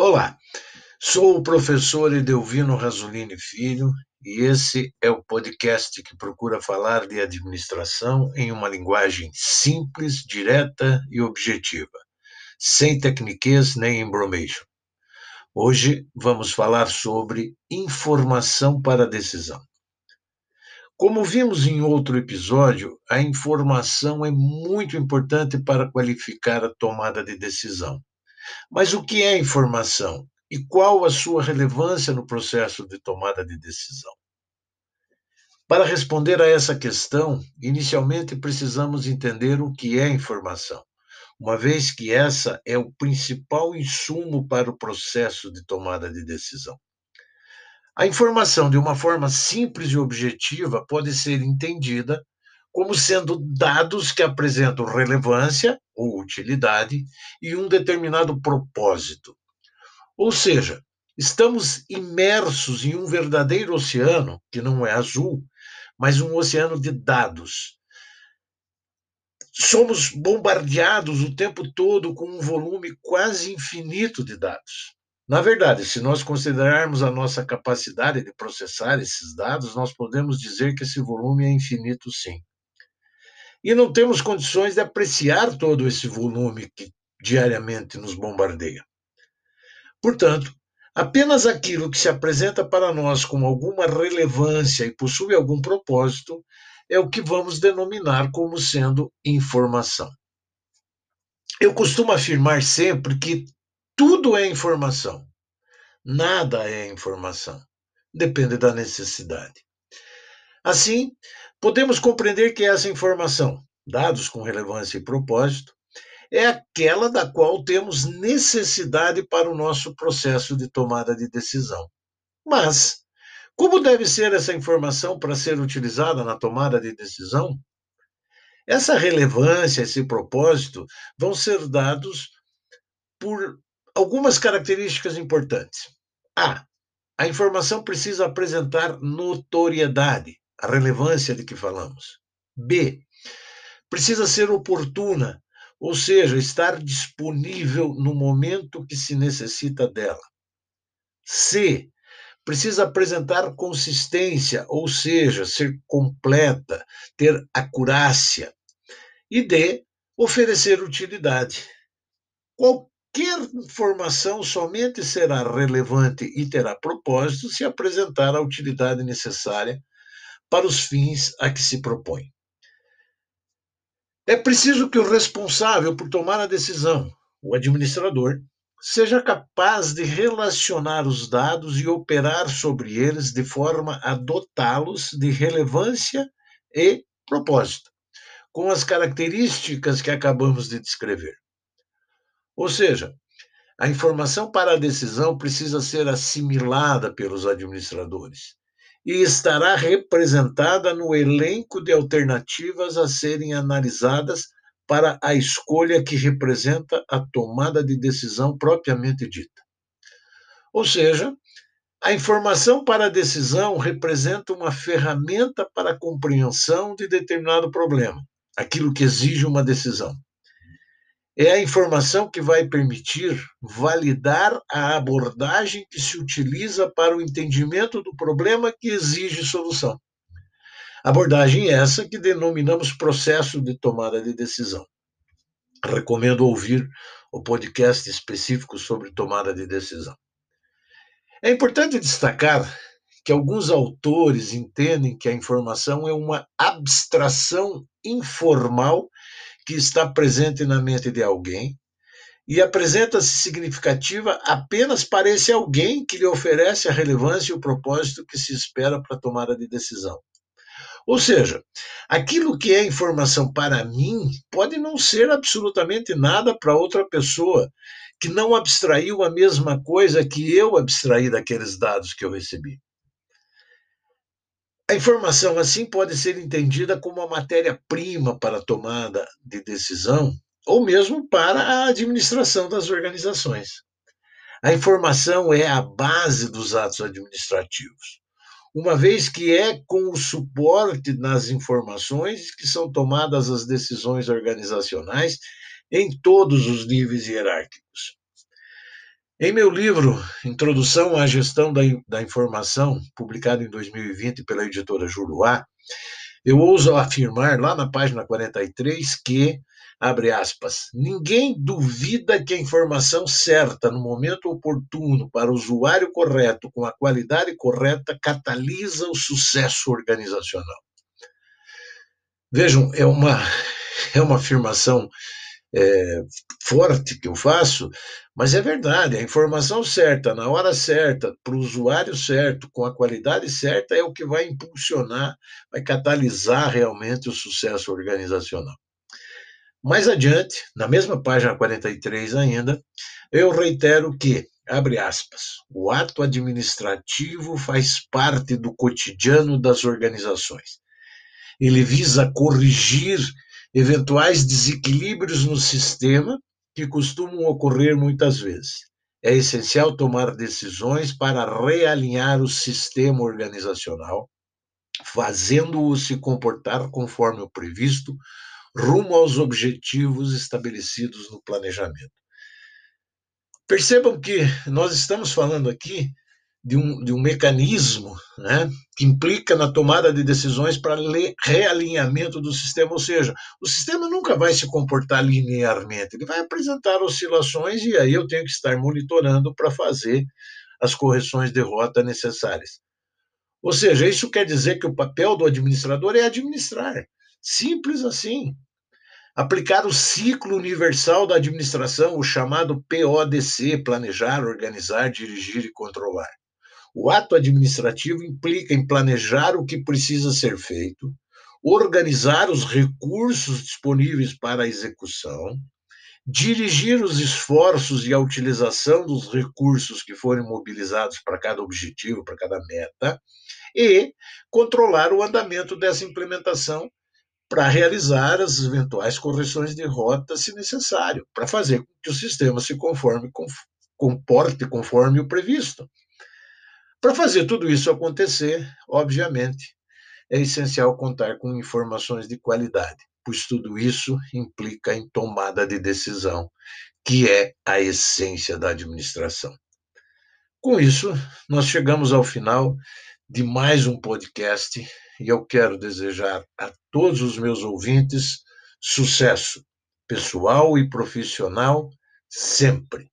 Olá, sou o professor Edelvino Rasolini Filho e esse é o podcast que procura falar de administração em uma linguagem simples, direta e objetiva, sem tecniquez nem embromation. Hoje vamos falar sobre informação para decisão. Como vimos em outro episódio, a informação é muito importante para qualificar a tomada de decisão. Mas o que é informação e qual a sua relevância no processo de tomada de decisão? Para responder a essa questão, inicialmente precisamos entender o que é informação, uma vez que essa é o principal insumo para o processo de tomada de decisão. A informação, de uma forma simples e objetiva, pode ser entendida como sendo dados que apresentam relevância ou utilidade e um determinado propósito. Ou seja, estamos imersos em um verdadeiro oceano, que não é azul, mas um oceano de dados. Somos bombardeados o tempo todo com um volume quase infinito de dados. Na verdade, se nós considerarmos a nossa capacidade de processar esses dados, nós podemos dizer que esse volume é infinito, sim e não temos condições de apreciar todo esse volume que diariamente nos bombardeia. Portanto, apenas aquilo que se apresenta para nós com alguma relevância e possui algum propósito é o que vamos denominar como sendo informação. Eu costumo afirmar sempre que tudo é informação, nada é informação, depende da necessidade. Assim, podemos compreender que essa informação, dados com relevância e propósito, é aquela da qual temos necessidade para o nosso processo de tomada de decisão. Mas, como deve ser essa informação para ser utilizada na tomada de decisão? Essa relevância, esse propósito, vão ser dados por algumas características importantes. A. A informação precisa apresentar notoriedade a relevância de que falamos. B. Precisa ser oportuna, ou seja, estar disponível no momento que se necessita dela. C. Precisa apresentar consistência, ou seja, ser completa, ter acurácia. E D. Oferecer utilidade. Qualquer informação somente será relevante e terá propósito se apresentar a utilidade necessária para os fins a que se propõe. É preciso que o responsável por tomar a decisão, o administrador, seja capaz de relacionar os dados e operar sobre eles de forma a dotá-los de relevância e propósito, com as características que acabamos de descrever. Ou seja, a informação para a decisão precisa ser assimilada pelos administradores e estará representada no elenco de alternativas a serem analisadas para a escolha que representa a tomada de decisão propriamente dita. Ou seja, a informação para a decisão representa uma ferramenta para a compreensão de determinado problema, aquilo que exige uma decisão é a informação que vai permitir validar a abordagem que se utiliza para o entendimento do problema que exige solução. Abordagem essa que denominamos processo de tomada de decisão. Recomendo ouvir o podcast específico sobre tomada de decisão. É importante destacar que alguns autores entendem que a informação é uma abstração informal que está presente na mente de alguém e apresenta-se significativa apenas para esse alguém que lhe oferece a relevância e o propósito que se espera para a tomada de decisão. Ou seja, aquilo que é informação para mim pode não ser absolutamente nada para outra pessoa que não abstraiu a mesma coisa que eu abstraí daqueles dados que eu recebi. A informação, assim, pode ser entendida como uma matéria-prima para a tomada de decisão ou mesmo para a administração das organizações. A informação é a base dos atos administrativos, uma vez que é com o suporte nas informações que são tomadas as decisões organizacionais em todos os níveis hierárquicos. Em meu livro Introdução à Gestão da, da Informação, publicado em 2020 pela editora Juruá, eu ouso afirmar lá na página 43 que, abre aspas, ninguém duvida que a informação certa no momento oportuno para o usuário correto, com a qualidade correta, catalisa o sucesso organizacional. Vejam, é uma, é uma afirmação é, forte que eu faço, mas é verdade, a informação certa, na hora certa, para o usuário certo, com a qualidade certa, é o que vai impulsionar, vai catalisar realmente o sucesso organizacional. Mais adiante, na mesma página 43 ainda, eu reitero que, abre aspas, o ato administrativo faz parte do cotidiano das organizações. Ele visa corrigir eventuais desequilíbrios no sistema que costumam ocorrer muitas vezes. É essencial tomar decisões para realinhar o sistema organizacional, fazendo-o se comportar conforme o previsto, rumo aos objetivos estabelecidos no planejamento. Percebam que nós estamos falando aqui de um, de um mecanismo né, que implica na tomada de decisões para realinhamento do sistema, ou seja, o sistema nunca vai se comportar linearmente, ele vai apresentar oscilações e aí eu tenho que estar monitorando para fazer as correções de rota necessárias. Ou seja, isso quer dizer que o papel do administrador é administrar. Simples assim. Aplicar o ciclo universal da administração, o chamado PODC planejar, organizar, dirigir e controlar. O ato administrativo implica em planejar o que precisa ser feito, organizar os recursos disponíveis para a execução, dirigir os esforços e a utilização dos recursos que forem mobilizados para cada objetivo, para cada meta, e controlar o andamento dessa implementação para realizar as eventuais correções de rota, se necessário, para fazer com que o sistema se conforme, comporte conforme o previsto. Para fazer tudo isso acontecer, obviamente, é essencial contar com informações de qualidade, pois tudo isso implica em tomada de decisão, que é a essência da administração. Com isso, nós chegamos ao final de mais um podcast e eu quero desejar a todos os meus ouvintes sucesso pessoal e profissional sempre.